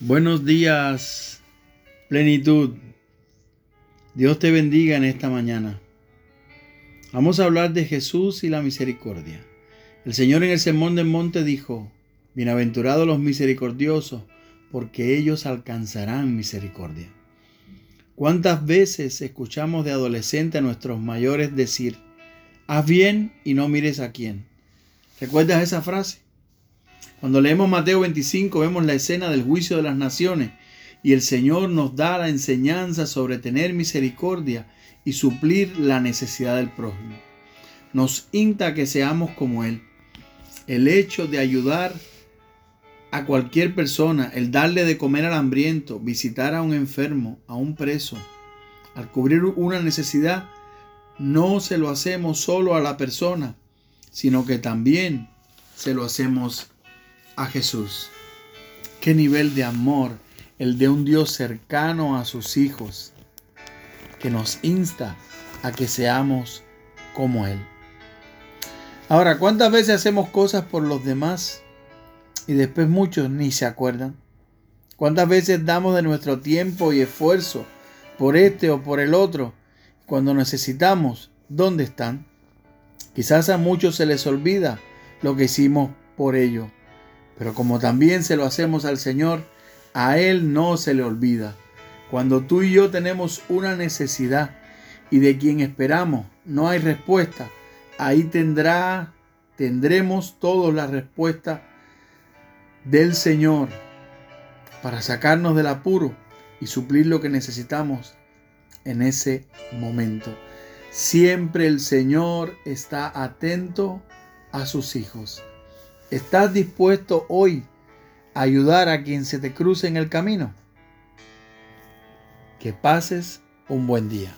Buenos días, plenitud. Dios te bendiga en esta mañana. Vamos a hablar de Jesús y la misericordia. El Señor en el Sermón del Monte dijo, Bienaventurados los misericordiosos, porque ellos alcanzarán misericordia. ¿Cuántas veces escuchamos de adolescentes a nuestros mayores decir, haz bien y no mires a quién? ¿Recuerdas esa frase? Cuando leemos Mateo 25 vemos la escena del juicio de las naciones y el Señor nos da la enseñanza sobre tener misericordia y suplir la necesidad del prójimo. Nos insta que seamos como Él. El hecho de ayudar a cualquier persona, el darle de comer al hambriento, visitar a un enfermo, a un preso, al cubrir una necesidad, no se lo hacemos solo a la persona, sino que también se lo hacemos a Jesús. Qué nivel de amor el de un Dios cercano a sus hijos, que nos insta a que seamos como Él. Ahora, ¿cuántas veces hacemos cosas por los demás y después muchos ni se acuerdan? ¿Cuántas veces damos de nuestro tiempo y esfuerzo por este o por el otro? Cuando necesitamos, ¿dónde están? Quizás a muchos se les olvida lo que hicimos por ellos. Pero como también se lo hacemos al Señor, a Él no se le olvida. Cuando tú y yo tenemos una necesidad y de quien esperamos no hay respuesta, ahí tendrá, tendremos todos la respuesta del Señor para sacarnos del apuro y suplir lo que necesitamos en ese momento. Siempre el Señor está atento a sus hijos. ¿Estás dispuesto hoy a ayudar a quien se te cruce en el camino? Que pases un buen día.